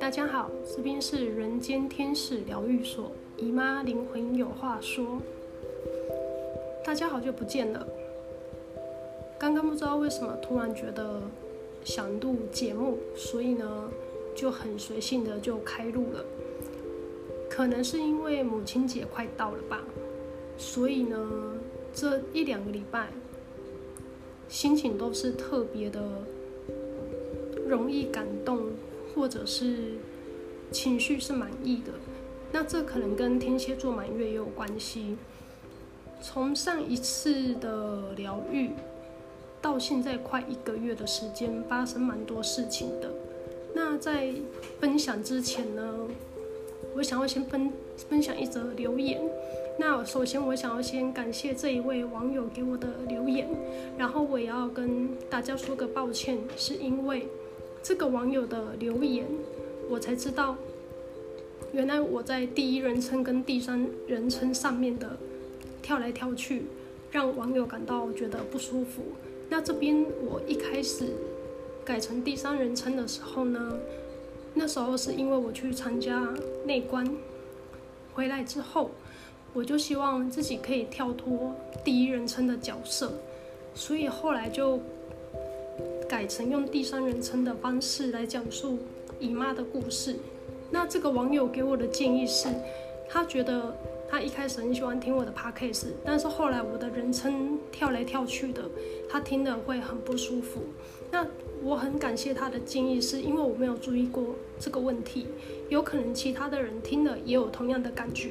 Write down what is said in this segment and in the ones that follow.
大家好，这边是人间天使疗愈所，姨妈灵魂有话说。大家好久不见了。刚刚不知道为什么突然觉得想录节目，所以呢就很随性的就开录了。可能是因为母亲节快到了吧，所以呢这一两个礼拜心情都是特别的容易感动。或者是情绪是满意的，那这可能跟天蝎座满月也有关系。从上一次的疗愈到现在快一个月的时间，发生蛮多事情的。那在分享之前呢，我想要先分分享一则留言。那首先我想要先感谢这一位网友给我的留言，然后我也要跟大家说个抱歉，是因为。这个网友的留言，我才知道，原来我在第一人称跟第三人称上面的跳来跳去，让网友感到觉得不舒服。那这边我一开始改成第三人称的时候呢，那时候是因为我去参加内观，回来之后，我就希望自己可以跳脱第一人称的角色，所以后来就。改成用第三人称的方式来讲述姨妈的故事。那这个网友给我的建议是，他觉得他一开始很喜欢听我的 podcast，但是后来我的人称跳来跳去的，他听了会很不舒服。那我很感谢他的建议，是因为我没有注意过这个问题，有可能其他的人听了也有同样的感觉。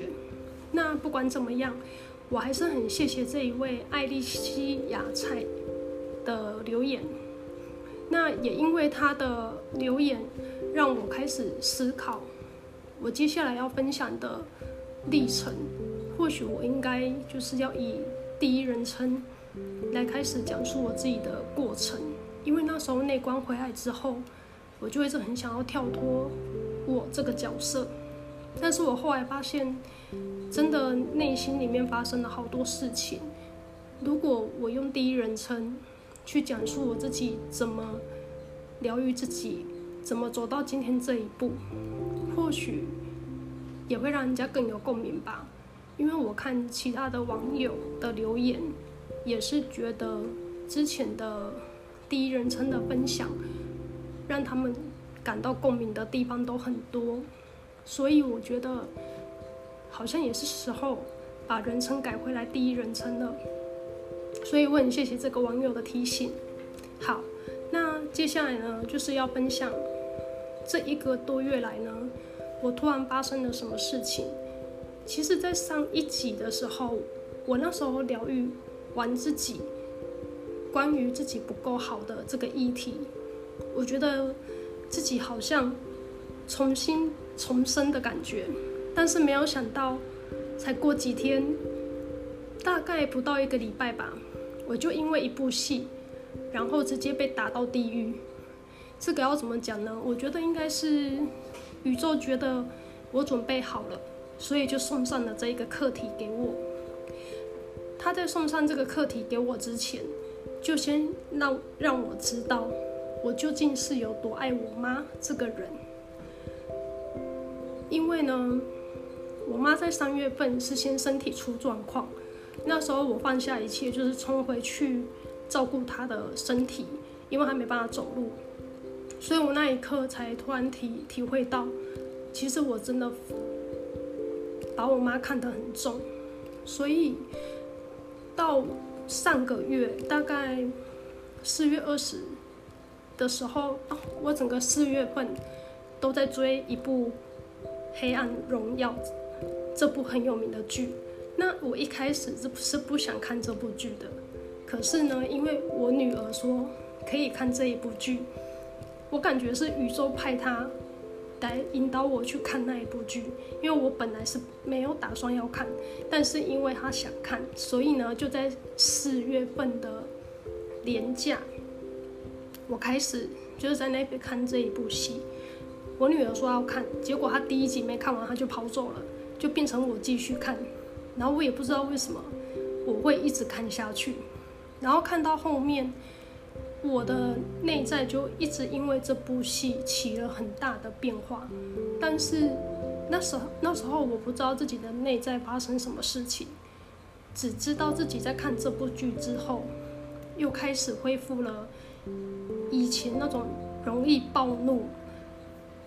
那不管怎么样，我还是很谢谢这一位艾丽西亚菜的留言。那也因为他的留言，让我开始思考，我接下来要分享的历程，或许我应该就是要以第一人称来开始讲述我自己的过程。因为那时候内观回来之后，我就一直很想要跳脱我这个角色，但是我后来发现，真的内心里面发生了好多事情。如果我用第一人称，去讲述我自己怎么疗愈自己，怎么走到今天这一步，或许也会让人家更有共鸣吧。因为我看其他的网友的留言，也是觉得之前的第一人称的分享，让他们感到共鸣的地方都很多，所以我觉得好像也是时候把人称改回来第一人称了。所以我很谢谢这个网友的提醒。好，那接下来呢，就是要分享这一个多月来呢，我突然发生了什么事情。其实，在上一集的时候，我那时候疗愈完自己，关于自己不够好的这个议题，我觉得自己好像重新重生的感觉。但是没有想到，才过几天，大概不到一个礼拜吧。我就因为一部戏，然后直接被打到地狱。这个要怎么讲呢？我觉得应该是宇宙觉得我准备好了，所以就送上了这一个课题给我。他在送上这个课题给我之前，就先让让我知道我究竟是有多爱我妈这个人。因为呢，我妈在三月份是先身体出状况。那时候我放下一切，就是冲回去照顾她的身体，因为她没办法走路，所以我那一刻才突然体体会到，其实我真的把我妈看得很重，所以到上个月大概四月二十的时候，我整个四月份都在追一部《黑暗荣耀》这部很有名的剧。那我一开始是是不想看这部剧的，可是呢，因为我女儿说可以看这一部剧，我感觉是宇宙派她来引导我去看那一部剧，因为我本来是没有打算要看，但是因为她想看，所以呢，就在四月份的年假，我开始就是在那边看这一部戏。我女儿说要看，结果她第一集没看完，她就跑走了，就变成我继续看。然后我也不知道为什么我会一直看下去，然后看到后面，我的内在就一直因为这部戏起了很大的变化，但是那时候那时候我不知道自己的内在发生什么事情，只知道自己在看这部剧之后，又开始恢复了以前那种容易暴怒，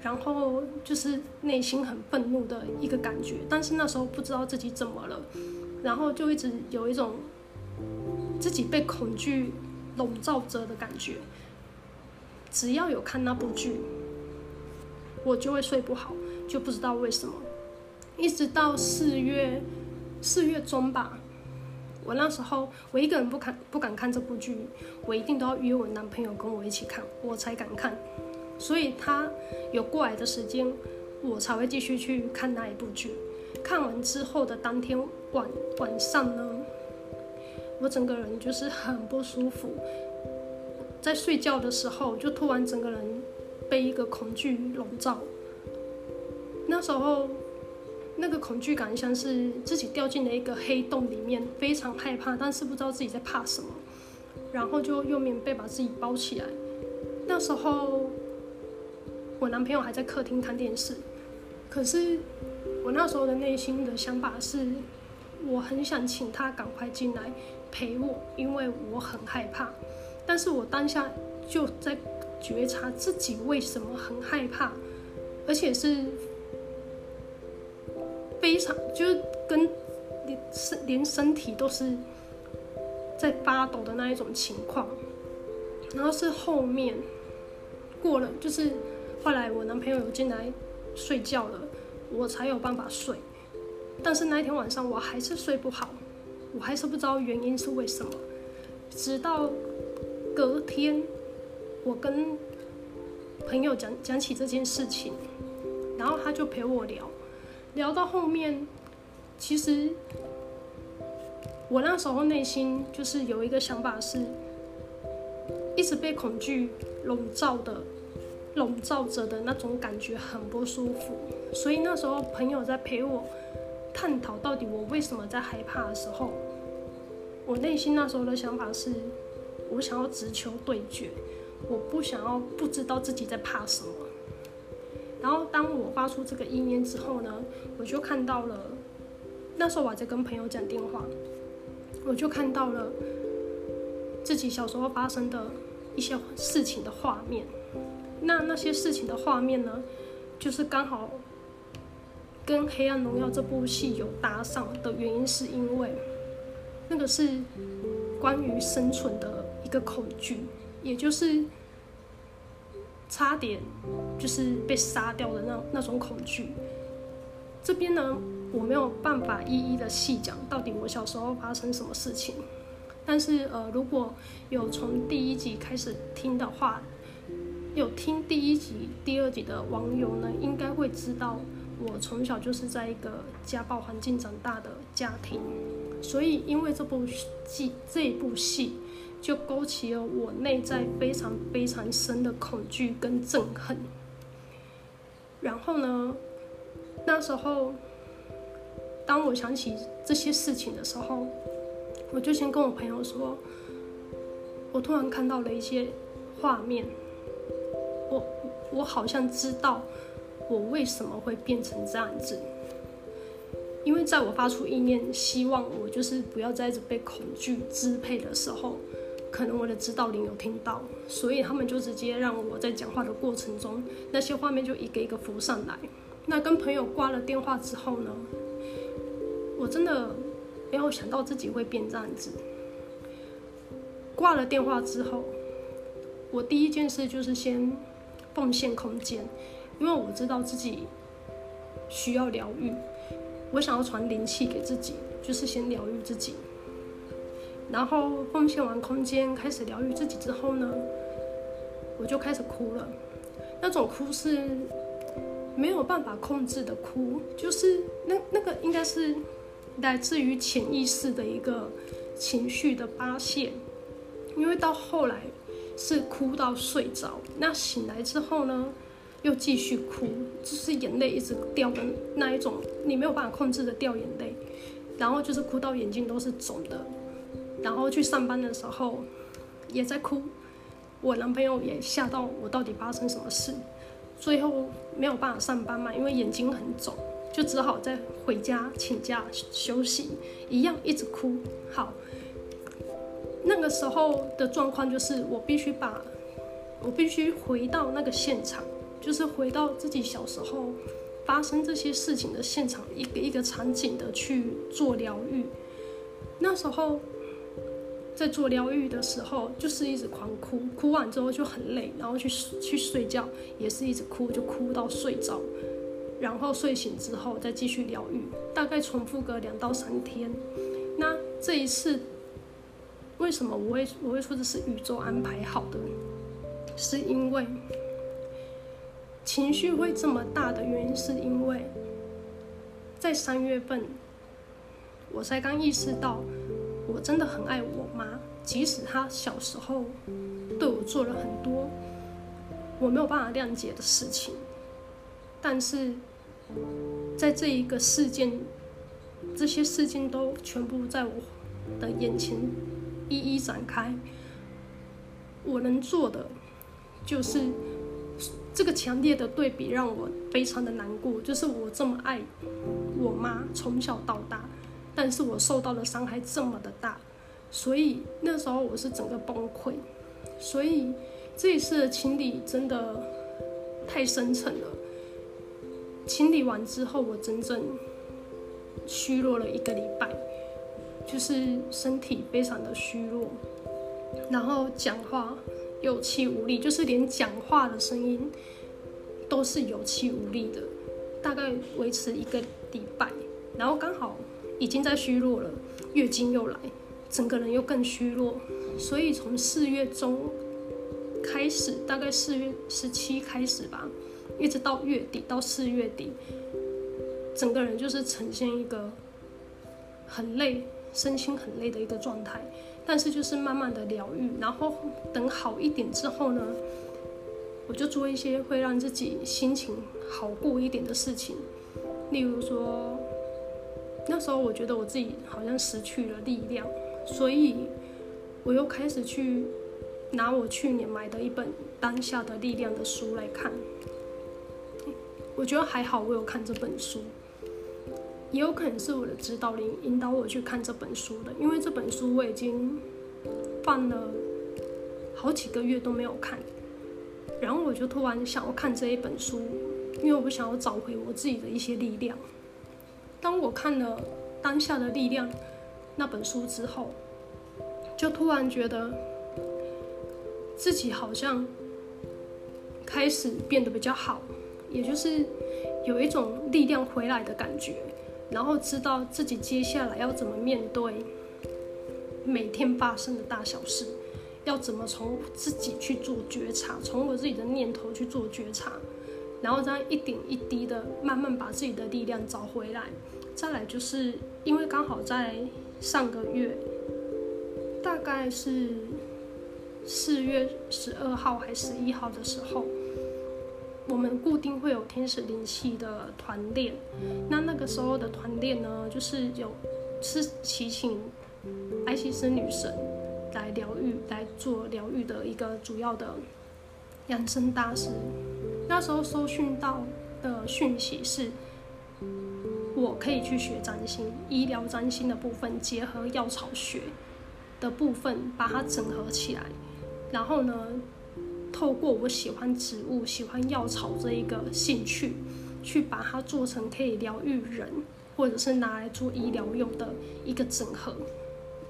然后就是内心很愤怒的一个感觉，但是那时候不知道自己怎么了，然后就一直有一种自己被恐惧。笼罩着的感觉，只要有看那部剧，我就会睡不好，就不知道为什么。一直到四月四月中吧，我那时候我一个人不敢不敢看这部剧，我一定都要约我男朋友跟我一起看，我才敢看。所以他有过来的时间，我才会继续去看那一部剧。看完之后的当天晚晚上呢，我整个人就是很不舒服，在睡觉的时候就突然整个人被一个恐惧笼罩。那时候那个恐惧感像是自己掉进了一个黑洞里面，非常害怕，但是不知道自己在怕什么，然后就用棉被把自己包起来。那时候我男朋友还在客厅看电视，可是我那时候的内心的想法是，我很想请他赶快进来。陪我，因为我很害怕，但是我当下就在觉察自己为什么很害怕，而且是非常就是跟连身连身体都是在发抖的那一种情况，然后是后面过了，就是后来我男朋友进来睡觉了，我才有办法睡，但是那一天晚上我还是睡不好。我还是不知道原因是为什么，直到隔天，我跟朋友讲讲起这件事情，然后他就陪我聊，聊到后面，其实我那时候内心就是有一个想法是，一直被恐惧笼罩的，笼罩着的那种感觉很不舒服，所以那时候朋友在陪我。探讨到底我为什么在害怕的时候，我内心那时候的想法是，我想要直球对决，我不想要不知道自己在怕什么。然后当我发出这个意念之后呢，我就看到了，那时候我还在跟朋友讲电话，我就看到了自己小时候发生的一些事情的画面。那那些事情的画面呢，就是刚好。跟《黑暗荣耀》这部戏有搭上的原因，是因为那个是关于生存的一个恐惧，也就是差点就是被杀掉的那那种恐惧。这边呢，我没有办法一一的细讲到底我小时候发生什么事情，但是呃，如果有从第一集开始听的话，有听第一集、第二集的网友呢，应该会知道。我从小就是在一个家暴环境长大的家庭，所以因为这部戏，这部戏就勾起了我内在非常非常深的恐惧跟憎恨。然后呢，那时候当我想起这些事情的时候，我就先跟我朋友说，我突然看到了一些画面，我好像知道。我为什么会变成这样子？因为在我发出意念，希望我就是不要再一直被恐惧支配的时候，可能我的指导灵有听到，所以他们就直接让我在讲话的过程中，那些画面就一个一个浮上来。那跟朋友挂了电话之后呢，我真的没有想到自己会变这样子。挂了电话之后，我第一件事就是先奉献空间。因为我知道自己需要疗愈，我想要传灵气给自己，就是先疗愈自己。然后奉献完空间，开始疗愈自己之后呢，我就开始哭了。那种哭是没有办法控制的哭，就是那那个应该是来自于潜意识的一个情绪的发泄。因为到后来是哭到睡着，那醒来之后呢，又继续哭，就是眼泪一直掉的那一种，你没有办法控制的掉眼泪，然后就是哭到眼睛都是肿的，然后去上班的时候也在哭，我男朋友也吓到我，到底发生什么事？最后没有办法上班嘛，因为眼睛很肿，就只好再回家请假休息，一样一直哭。好，那个时候的状况就是我必须把，我必须回到那个现场，就是回到自己小时候发生这些事情的现场，一个一个场景的去做疗愈。那时候。在做疗愈的时候，就是一直狂哭，哭完之后就很累，然后去去睡觉，也是一直哭，就哭到睡着，然后睡醒之后再继续疗愈，大概重复个两到三天。那这一次，为什么我会我会说这是宇宙安排好的？是因为情绪会这么大的原因，是因为在三月份，我才刚意识到。我真的很爱我妈，即使她小时候对我做了很多我没有办法谅解的事情，但是在这一个事件，这些事件都全部在我的眼前一一展开。我能做的就是这个强烈的对比让我非常的难过，就是我这么爱我妈，从小到大。但是我受到的伤害这么的大，所以那时候我是整个崩溃，所以这一次的清理真的太深沉了。清理完之后，我整整虚弱了一个礼拜，就是身体非常的虚弱，然后讲话有气无力，就是连讲话的声音都是有气无力的，大概维持一个礼拜，然后刚好。已经在虚弱了，月经又来，整个人又更虚弱，所以从四月中开始，大概四月十七开始吧，一直到月底到四月底，整个人就是呈现一个很累、身心很累的一个状态。但是就是慢慢的疗愈，然后等好一点之后呢，我就做一些会让自己心情好过一点的事情，例如说。那时候我觉得我自己好像失去了力量，所以我又开始去拿我去年买的一本《当下的力量》的书来看。我觉得还好，我有看这本书，也有可能是我的指导灵引导我去看这本书的，因为这本书我已经放了好几个月都没有看，然后我就突然想要看这一本书，因为我不想要找回我自己的一些力量。当我看了《当下的力量》那本书之后，就突然觉得自己好像开始变得比较好，也就是有一种力量回来的感觉，然后知道自己接下来要怎么面对每天发生的大小事，要怎么从自己去做觉察，从我自己的念头去做觉察。然后这样一点一滴的慢慢把自己的力量找回来。再来就是因为刚好在上个月，大概是四月十二号还是十一号的时候，我们固定会有天使灵气的团练。那那个时候的团练呢，就是有是祈请艾西斯女神来疗愈，来做疗愈的一个主要的养生大师。那时候收讯到的讯息是，我可以去学占星，医疗占星的部分结合药草学的部分，把它整合起来。然后呢，透过我喜欢植物、喜欢药草这一个兴趣，去把它做成可以疗愈人，或者是拿来做医疗用的一个整合。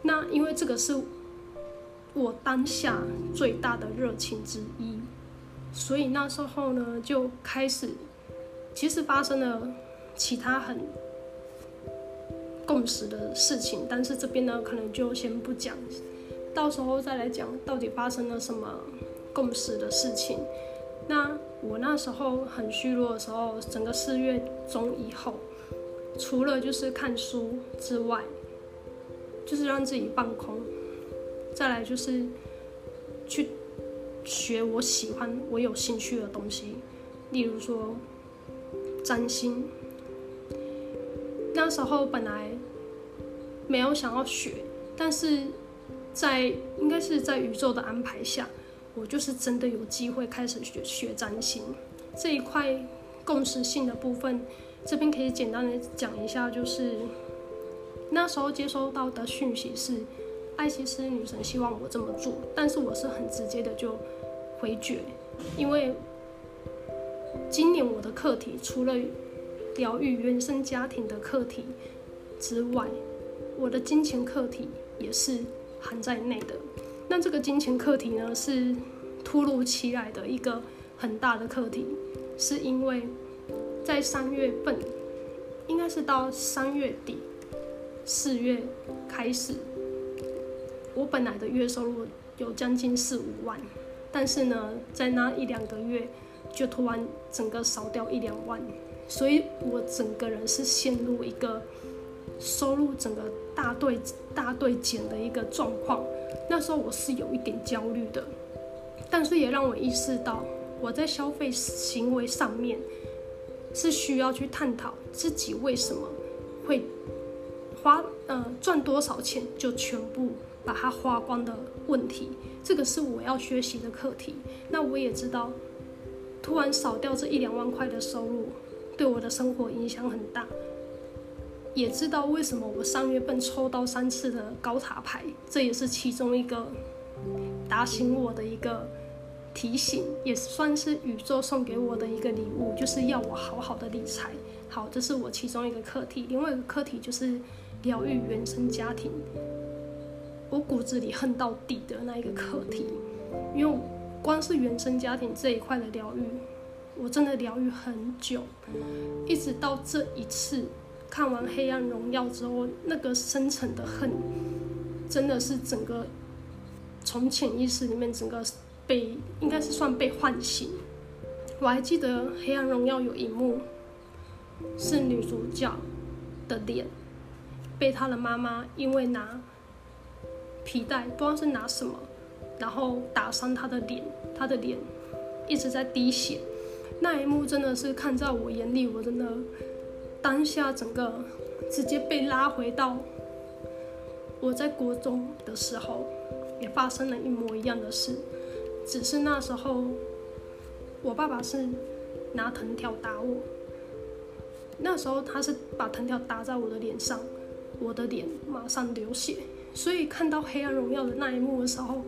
那因为这个是我当下最大的热情之一。所以那时候呢，就开始，其实发生了其他很共识的事情，但是这边呢，可能就先不讲，到时候再来讲到底发生了什么共识的事情。那我那时候很虚弱的时候，整个四月中以后，除了就是看书之外，就是让自己放空，再来就是去。学我喜欢、我有兴趣的东西，例如说占星。那时候本来没有想要学，但是在应该是在宇宙的安排下，我就是真的有机会开始学学占星这一块共识性的部分。这边可以简单的讲一下，就是那时候接收到的讯息是，艾西斯女神希望我这么做，但是我是很直接的就回绝，因为今年我的课题除了疗愈原生家庭的课题之外，我的金钱课题也是含在内的。那这个金钱课题呢，是突如其来的一个很大的课题，是因为。在三月份，应该是到三月底、四月开始，我本来的月收入有将近四五万，但是呢，在那一两个月就突然整个少掉一两万，所以我整个人是陷入一个收入整个大对大对减的一个状况。那时候我是有一点焦虑的，但是也让我意识到我在消费行为上面。是需要去探讨自己为什么会花呃赚多少钱就全部把它花光的问题，这个是我要学习的课题。那我也知道，突然少掉这一两万块的收入，对我的生活影响很大。也知道为什么我上月份抽到三次的高塔牌，这也是其中一个打醒我的一个。提醒也算是宇宙送给我的一个礼物，就是要我好好的理财。好，这是我其中一个课题。另外一个课题就是疗愈原生家庭，我骨子里恨到底的那一个课题。因为光是原生家庭这一块的疗愈，我真的疗愈很久，一直到这一次看完《黑暗荣耀》之后，那个深沉的恨，真的是整个从潜意识里面整个。被应该是算被唤醒。我还记得《黑暗荣耀》有一幕，是女主角的脸被她的妈妈因为拿皮带不知道是拿什么，然后打伤她的脸，她的脸一直在滴血。那一幕真的是看在我眼里，我真的当下整个直接被拉回到我在国中的时候，也发生了一模一样的事。只是那时候，我爸爸是拿藤条打我。那时候他是把藤条打在我的脸上，我的脸马上流血。所以看到《黑暗荣耀》的那一幕的时候，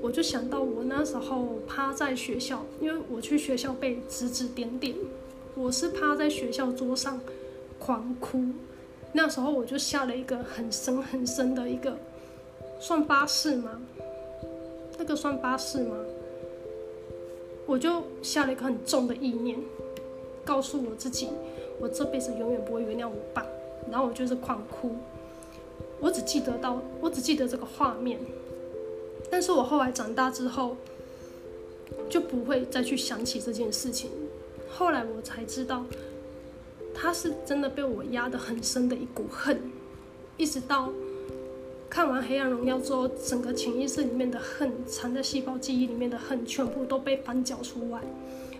我就想到我那时候趴在学校，因为我去学校被指指点点，我是趴在学校桌上狂哭。那时候我就下了一个很深很深的一个，算发誓吗？那个算发誓吗？我就下了一个很重的意念，告诉我自己，我这辈子永远不会原谅我爸。然后我就是狂哭，我只记得到，我只记得这个画面。但是我后来长大之后，就不会再去想起这件事情。后来我才知道，他是真的被我压得很深的一股恨，一直到。看完《黑暗荣耀》之后，整个潜意识里面的恨，藏在细胞记忆里面的恨，全部都被翻搅出来。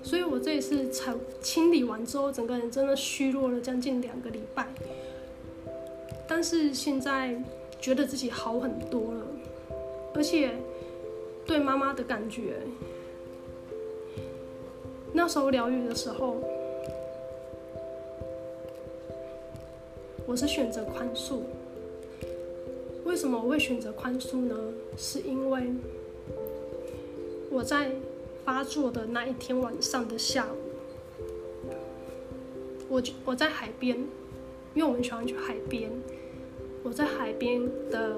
所以我这一次才清理完之后，整个人真的虚弱了将近两个礼拜。但是现在觉得自己好很多了，而且对妈妈的感觉，那时候疗愈的时候，我是选择宽恕。为什么我会选择宽恕呢？是因为我在发作的那一天晚上的下午，我我在海边，因为我很喜欢去海边。我在海边的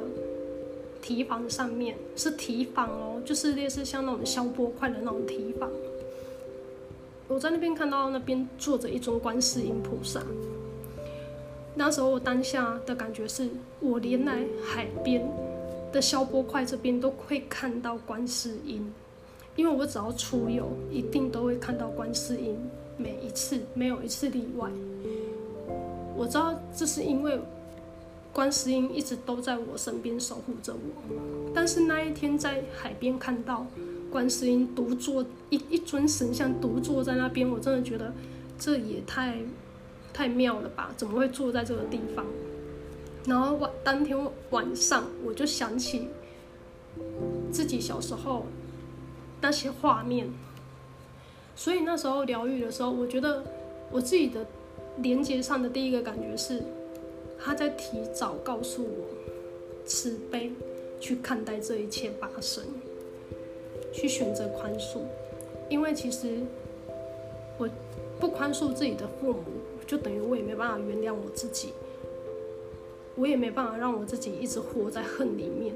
堤防上面，是堤防哦，就是类似像那种消波块的那种堤防。我在那边看到那边坐着一尊观世音菩萨。那时候我当下的感觉是，我连来海边的消波块这边都会看到观世音，因为我只要出游，一定都会看到观世音，每一次没有一次例外。我知道这是因为观世音一直都在我身边守护着我，但是那一天在海边看到观世音独坐一一尊神像独坐在那边，我真的觉得这也太。太妙了吧？怎么会坐在这个地方？然后晚当天晚上，我就想起自己小时候那些画面。所以那时候疗愈的时候，我觉得我自己的连接上的第一个感觉是，他在提早告诉我慈悲去看待这一切发生，去选择宽恕。因为其实我不宽恕自己的父母，就等于我也没办法原谅我自己，我也没办法让我自己一直活在恨里面。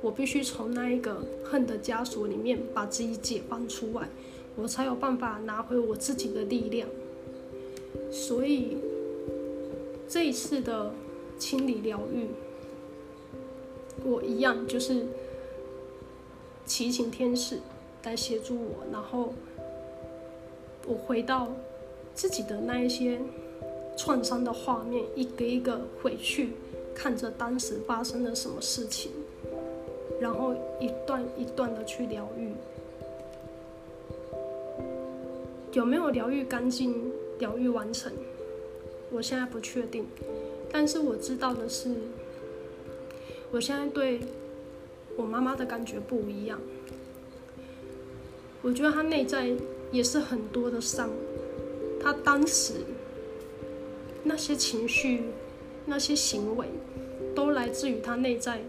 我必须从那一个恨的枷锁里面把自己解放出来。我才有办法拿回我自己的力量，所以这一次的清理疗愈，我一样就是祈请天使来协助我，然后我回到自己的那一些创伤的画面，一个一个回去看着当时发生了什么事情，然后一段一段的去疗愈。有没有疗愈干净、疗愈完成？我现在不确定，但是我知道的是，我现在对我妈妈的感觉不一样。我觉得她内在也是很多的伤，她当时那些情绪、那些行为，都来自于她内在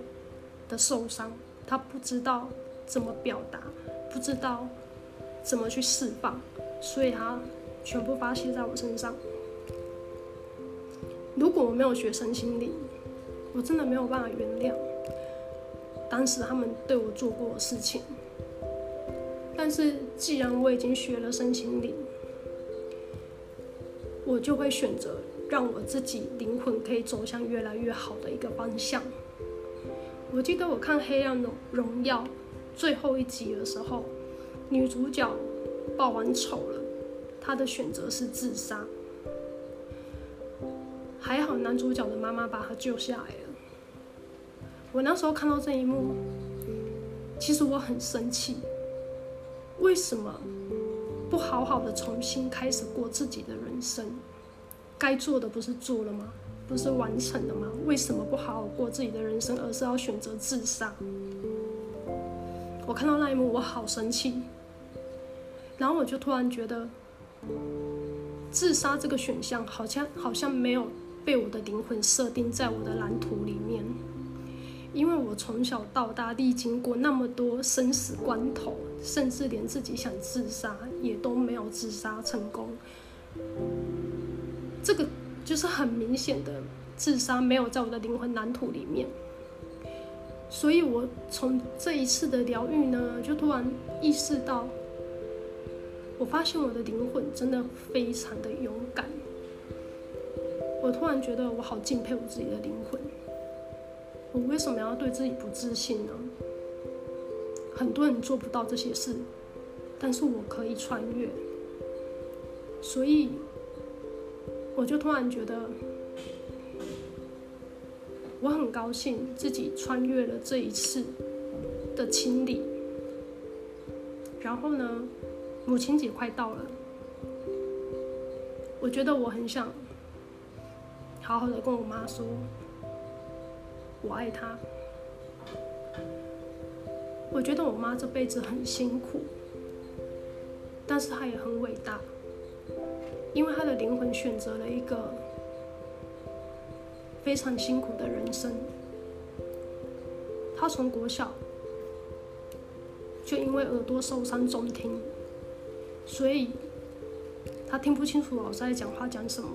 的受伤，她不知道怎么表达，不知道怎么去释放。所以他全部发泄在我身上。如果我没有学身心灵，我真的没有办法原谅当时他们对我做过的事情。但是既然我已经学了身心灵，我就会选择让我自己灵魂可以走向越来越好的一个方向。我记得我看《黑暗荣荣耀》最后一集的时候，女主角。报完仇了，她的选择是自杀。还好男主角的妈妈把他救下来了。我那时候看到这一幕，其实我很生气。为什么不好好的重新开始过自己的人生？该做的不是做了吗？不是完成了吗？为什么不好好过自己的人生，而是要选择自杀？我看到那一幕，我好生气。然后我就突然觉得，自杀这个选项好像好像没有被我的灵魂设定在我的蓝图里面，因为我从小到大历经过那么多生死关头，甚至连自己想自杀也都没有自杀成功。这个就是很明显的自杀没有在我的灵魂蓝图里面，所以我从这一次的疗愈呢，就突然意识到。我发现我的灵魂真的非常的勇敢，我突然觉得我好敬佩我自己的灵魂。我为什么要对自己不自信呢？很多人做不到这些事，但是我可以穿越，所以我就突然觉得我很高兴自己穿越了这一次的清理，然后呢，母亲节快到了，我觉得我很想好好的跟我妈说，我爱他。我觉得我妈这辈子很辛苦，但是她也很伟大，因为她的灵魂选择了一个非常辛苦的人生。她从国小就因为耳朵受伤中听。所以，她听不清楚老师在讲话讲什么。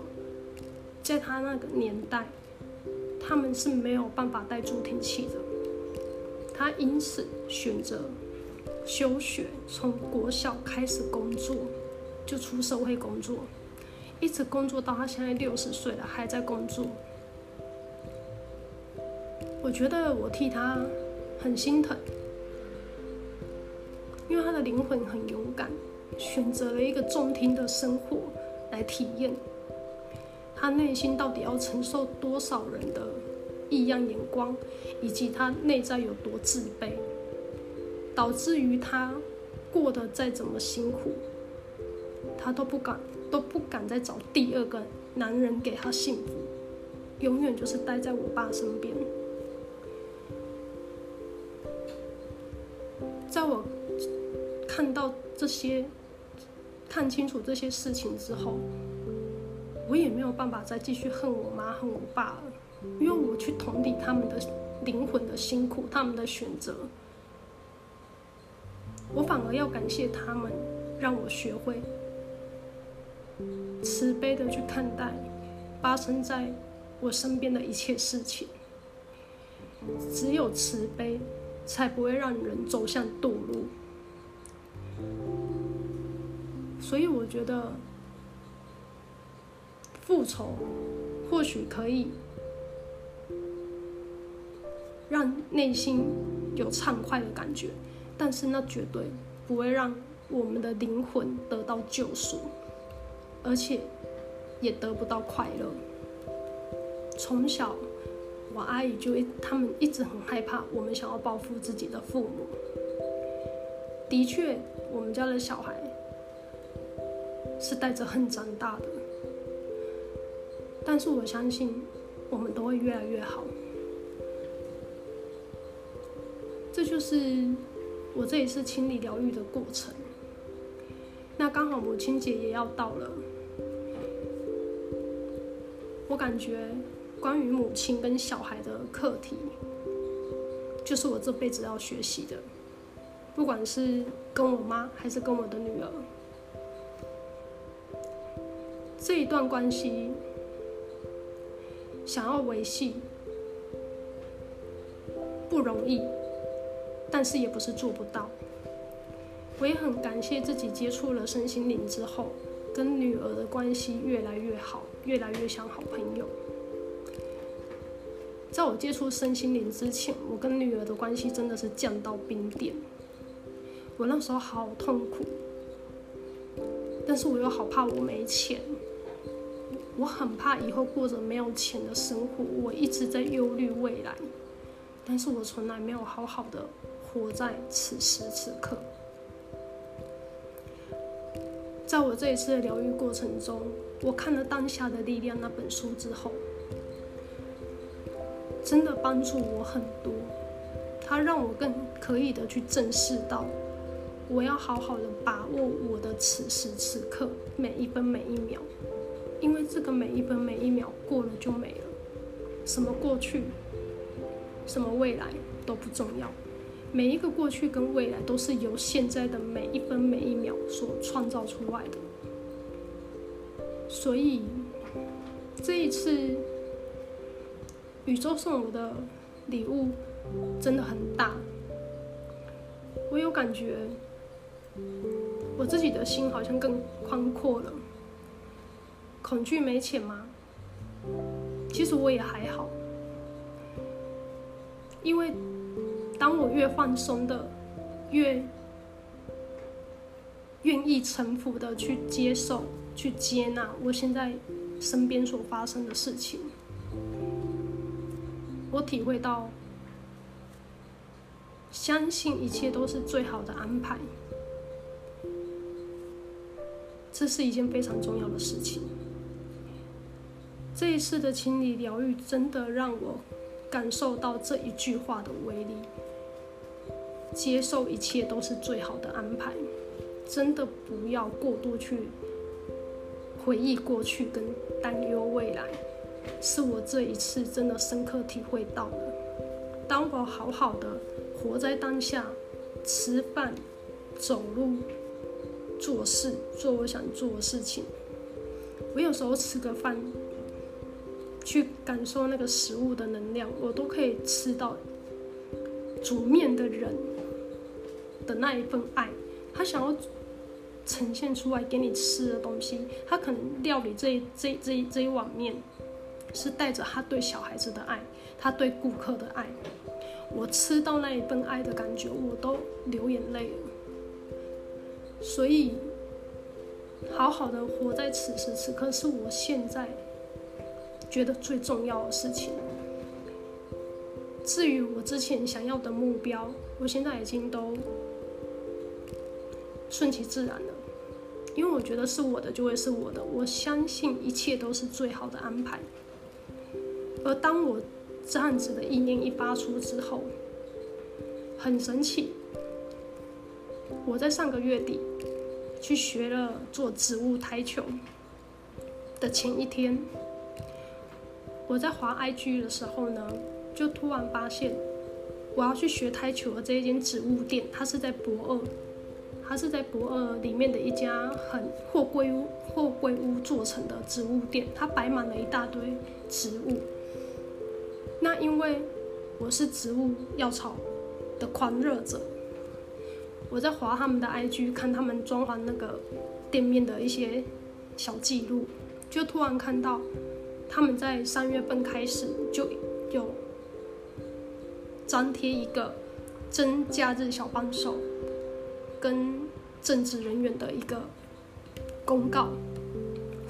在她那个年代，他们是没有办法带助听器的。他因此选择休学，从国小开始工作，就出社会工作，一直工作到他现在六十岁了还在工作。我觉得我替他很心疼，因为他的灵魂很勇敢。选择了一个重听的生活来体验，他内心到底要承受多少人的异样眼光，以及他内在有多自卑，导致于他过得再怎么辛苦，他都不敢都不敢再找第二个男人给他幸福，永远就是待在我爸身边。在我看到这些，看清楚这些事情之后，我也没有办法再继续恨我妈、恨我爸了，因为我去同理他们的灵魂的辛苦，他们的选择，我反而要感谢他们，让我学会慈悲的去看待发生在我身边的一切事情。只有慈悲，才不会让人走向堕落。所以我觉得，复仇或许可以让内心有畅快的感觉，但是那绝对不会让我们的灵魂得到救赎，而且也得不到快乐。从小。我阿姨就一，他们一直很害怕我们想要报复自己的父母。的确，我们家的小孩是带着恨长大的，但是我相信我们都会越来越好。这就是我这一次清理疗愈的过程。那刚好母亲节也要到了，我感觉。关于母亲跟小孩的课题，就是我这辈子要学习的。不管是跟我妈，还是跟我的女儿，这一段关系想要维系不容易，但是也不是做不到。我也很感谢自己接触了身心灵之后，跟女儿的关系越来越好，越来越像好朋友。在我接触身心灵之前，我跟女儿的关系真的是降到冰点。我那时候好痛苦，但是我又好怕我没钱，我很怕以后过着没有钱的生活，我一直在忧虑未来，但是我从来没有好好的活在此时此刻。在我这一次的疗愈过程中，我看了《当下的力量》那本书之后。真的帮助我很多，它让我更可以的去正视到，我要好好的把握我的此时此刻每一分每一秒，因为这个每一分每一秒过了就没了，什么过去，什么未来都不重要，每一个过去跟未来都是由现在的每一分每一秒所创造出来的，所以这一次。宇宙送我的礼物真的很大，我有感觉，我自己的心好像更宽阔了。恐惧没钱吗？其实我也还好，因为当我越放松的，越愿意臣服的去接受、去接纳我现在身边所发生的事情。我体会到，相信一切都是最好的安排，这是一件非常重要的事情。这一次的清理疗愈，真的让我感受到这一句话的威力。接受一切都是最好的安排，真的不要过多去回忆过去跟担忧未来。是我这一次真的深刻体会到了，当我好好的活在当下，吃饭、走路、做事、做我想做的事情。我有时候吃个饭，去感受那个食物的能量，我都可以吃到煮面的人的那一份爱。他想要呈现出来给你吃的东西，他可能料理这这这一，这一碗面。是带着他对小孩子的爱，他对顾客的爱，我吃到那一份爱的感觉，我都流眼泪了。所以，好好的活在此时此刻，是我现在觉得最重要的事情。至于我之前想要的目标，我现在已经都顺其自然的，因为我觉得是我的就会是我的，我相信一切都是最好的安排。而当我这样子的意念一发出之后，很神奇，我在上个月底去学了做植物台球的前一天，我在滑 IG 的时候呢，就突然发现我要去学台球的这一间植物店，它是在博二，它是在博二里面的一家很货柜屋货柜屋做成的植物店，它摆满了一大堆植物。那因为我是植物药草的狂热者，我在划他们的 IG 看他们装潢那个店面的一些小记录，就突然看到他们在三月份开始就有张贴一个真假日小帮手跟正职人员的一个公告，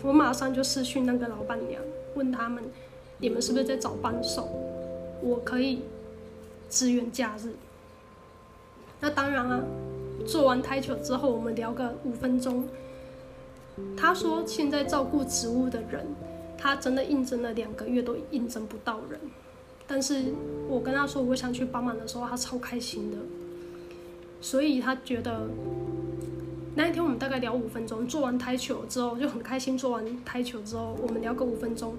我马上就私讯那个老板娘，问他们你们是不是在找帮手，我可以。支援假日，那当然啊。做完台球之后，我们聊个五分钟。他说现在照顾植物的人，他真的应征了两个月都应征不到人。但是我跟他说我想去帮忙的时候，他超开心的。所以他觉得那一天我们大概聊五分钟，做完台球之后就很开心。做完台球之后，我们聊个五分钟，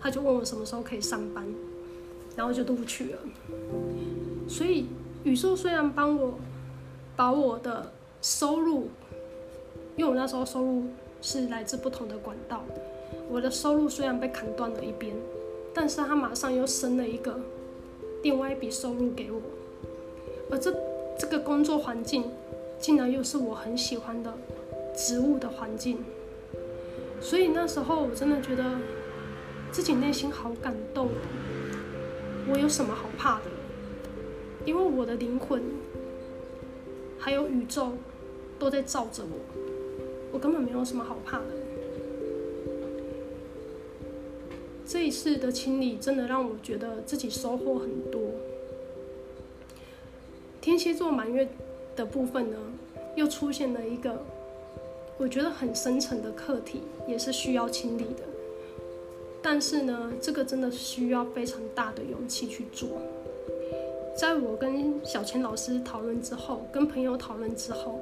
他就问我什么时候可以上班。然后就录取了，所以宇宙虽然帮我把我的收入，因为我那时候收入是来自不同的管道，我的收入虽然被砍断了一边，但是他马上又生了一个另外一笔收入给我，而这这个工作环境竟然又是我很喜欢的植物的环境，所以那时候我真的觉得自己内心好感动。我有什么好怕的？因为我的灵魂还有宇宙都在罩着我，我根本没有什么好怕的。这一次的清理真的让我觉得自己收获很多。天蝎座满月的部分呢，又出现了一个我觉得很深层的课题，也是需要清理的。但是呢，这个真的需要非常大的勇气去做。在我跟小千老师讨论之后，跟朋友讨论之后，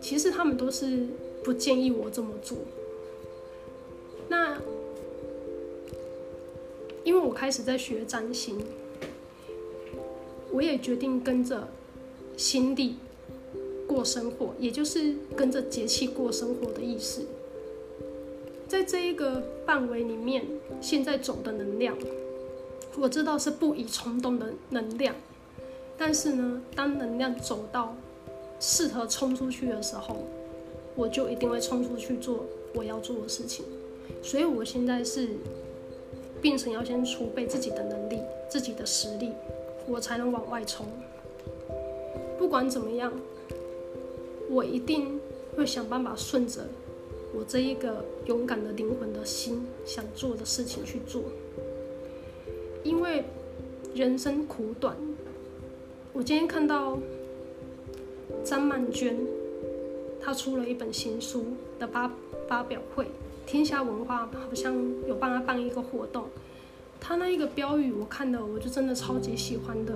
其实他们都是不建议我这么做。那因为我开始在学占星，我也决定跟着星历过生活，也就是跟着节气过生活的意思。在这一个范围里面，现在走的能量，我知道是不宜冲动的能量。但是呢，当能量走到适合冲出去的时候，我就一定会冲出去做我要做的事情。所以我现在是变成要先储备自己的能力、自己的实力，我才能往外冲。不管怎么样，我一定会想办法顺着。我这一个勇敢的灵魂的心想做的事情去做，因为人生苦短。我今天看到张曼娟，她出了一本新书的发发表会，天下文化好像有帮她办一个活动。他那一个标语我看的，我就真的超级喜欢的。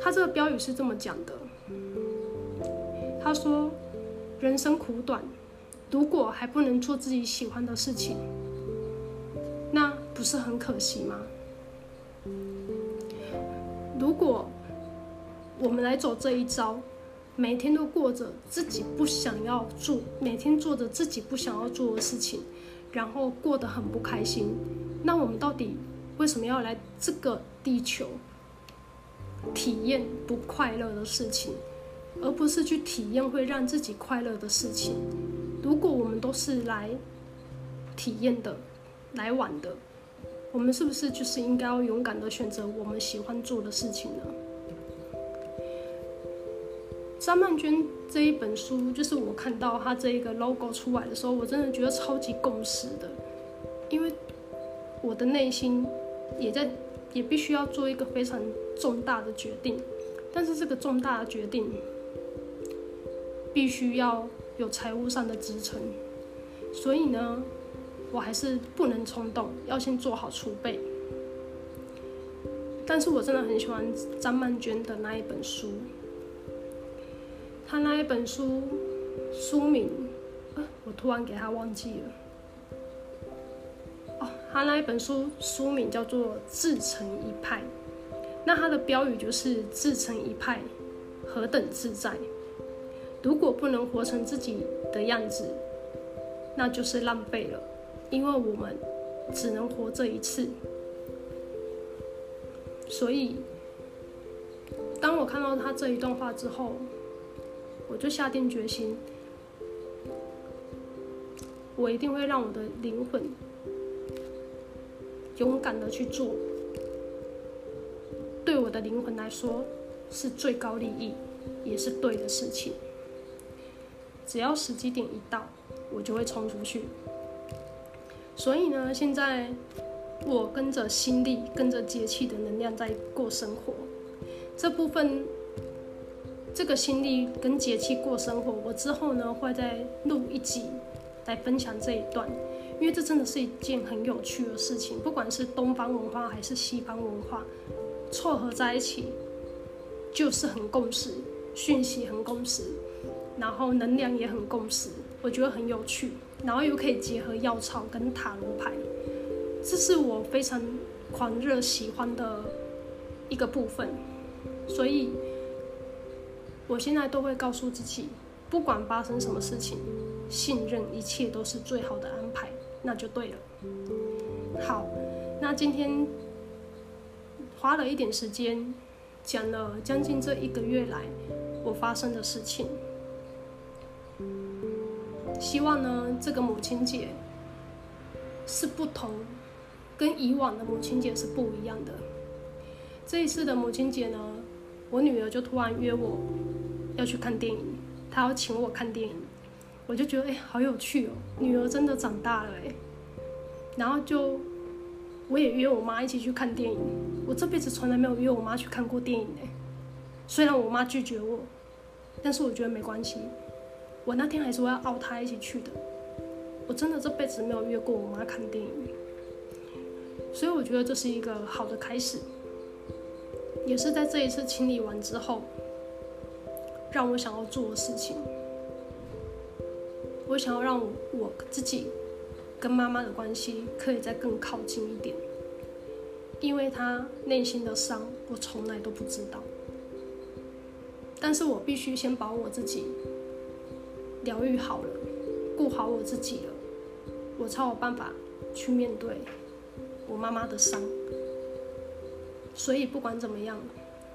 他这个标语是这么讲的，他说：“人生苦短。”如果还不能做自己喜欢的事情，那不是很可惜吗？如果我们来走这一招，每天都过着自己不想要做，每天做着自己不想要做的事情，然后过得很不开心，那我们到底为什么要来这个地球体验不快乐的事情，而不是去体验会让自己快乐的事情？如果我们都是来体验的、来玩的，我们是不是就是应该要勇敢的选择我们喜欢做的事情呢？张曼娟这一本书，就是我看到她这一个 logo 出来的时候，我真的觉得超级共识的，因为我的内心也在，也必须要做一个非常重大的决定，但是这个重大的决定必须要。有财务上的支撑，所以呢，我还是不能冲动，要先做好储备。但是我真的很喜欢张曼娟的那一本书，他那一本书书名，啊，我突然给他忘记了。他那一本书书名叫做《自成一派》，那他的标语就是“自成一派，何等自在”。如果不能活成自己的样子，那就是浪费了，因为我们只能活这一次。所以，当我看到他这一段话之后，我就下定决心，我一定会让我的灵魂勇敢的去做，对我的灵魂来说是最高利益，也是对的事情。只要时机点一到，我就会冲出去。所以呢，现在我跟着心力、跟着节气的能量在过生活。这部分，这个心力跟节气过生活，我之后呢会再录一集来分享这一段，因为这真的是一件很有趣的事情。不管是东方文化还是西方文化，凑合在一起就是很共识，讯息很共识。然后能量也很共识，我觉得很有趣，然后又可以结合药草跟塔罗牌，这是我非常狂热喜欢的一个部分，所以我现在都会告诉自己，不管发生什么事情，信任一切都是最好的安，那就对了。好，那今天花了一点时间讲了将近这一个月来我发生的事情。希望呢，这个母亲节是不同，跟以往的母亲节是不一样的。这一次的母亲节呢，我女儿就突然约我要去看电影，她要请我看电影，我就觉得哎，好有趣哦，女儿真的长大了哎。然后就我也约我妈一起去看电影，我这辈子从来没有约我妈去看过电影哎，虽然我妈拒绝我，但是我觉得没关系。我那天还是我要熬她一起去的，我真的这辈子没有约过我妈看电影，所以我觉得这是一个好的开始，也是在这一次清理完之后，让我想要做的事情。我想要让我自己跟妈妈的关系可以再更靠近一点，因为她内心的伤我从来都不知道，但是我必须先把我自己。疗愈好了，顾好我自己了，我才有办法去面对我妈妈的伤。所以不管怎么样，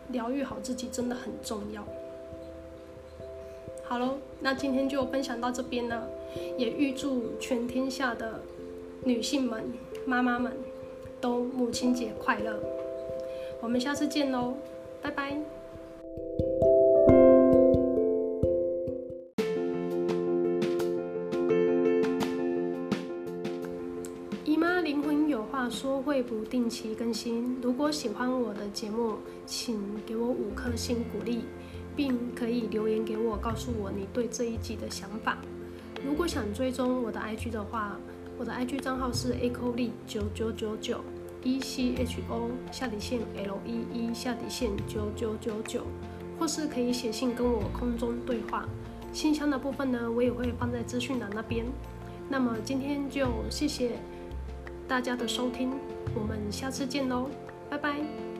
疗愈好自己真的很重要。好喽，那今天就分享到这边了，也预祝全天下的女性们、妈妈们都母亲节快乐。我们下次见喽，拜拜。姨妈灵魂有话说会不定期更新。如果喜欢我的节目，请给我五颗星鼓励，并可以留言给我，告诉我你对这一集的想法。如果想追踪我的 IG 的话，我的 IG 账号是 echo lee 九九九九 e c h o 下底线 l e e 下底线九九九九，或是可以写信跟我空中对话。信箱的部分呢，我也会放在资讯栏那边。那么今天就谢谢。大家的收听，我们下次见喽，拜拜。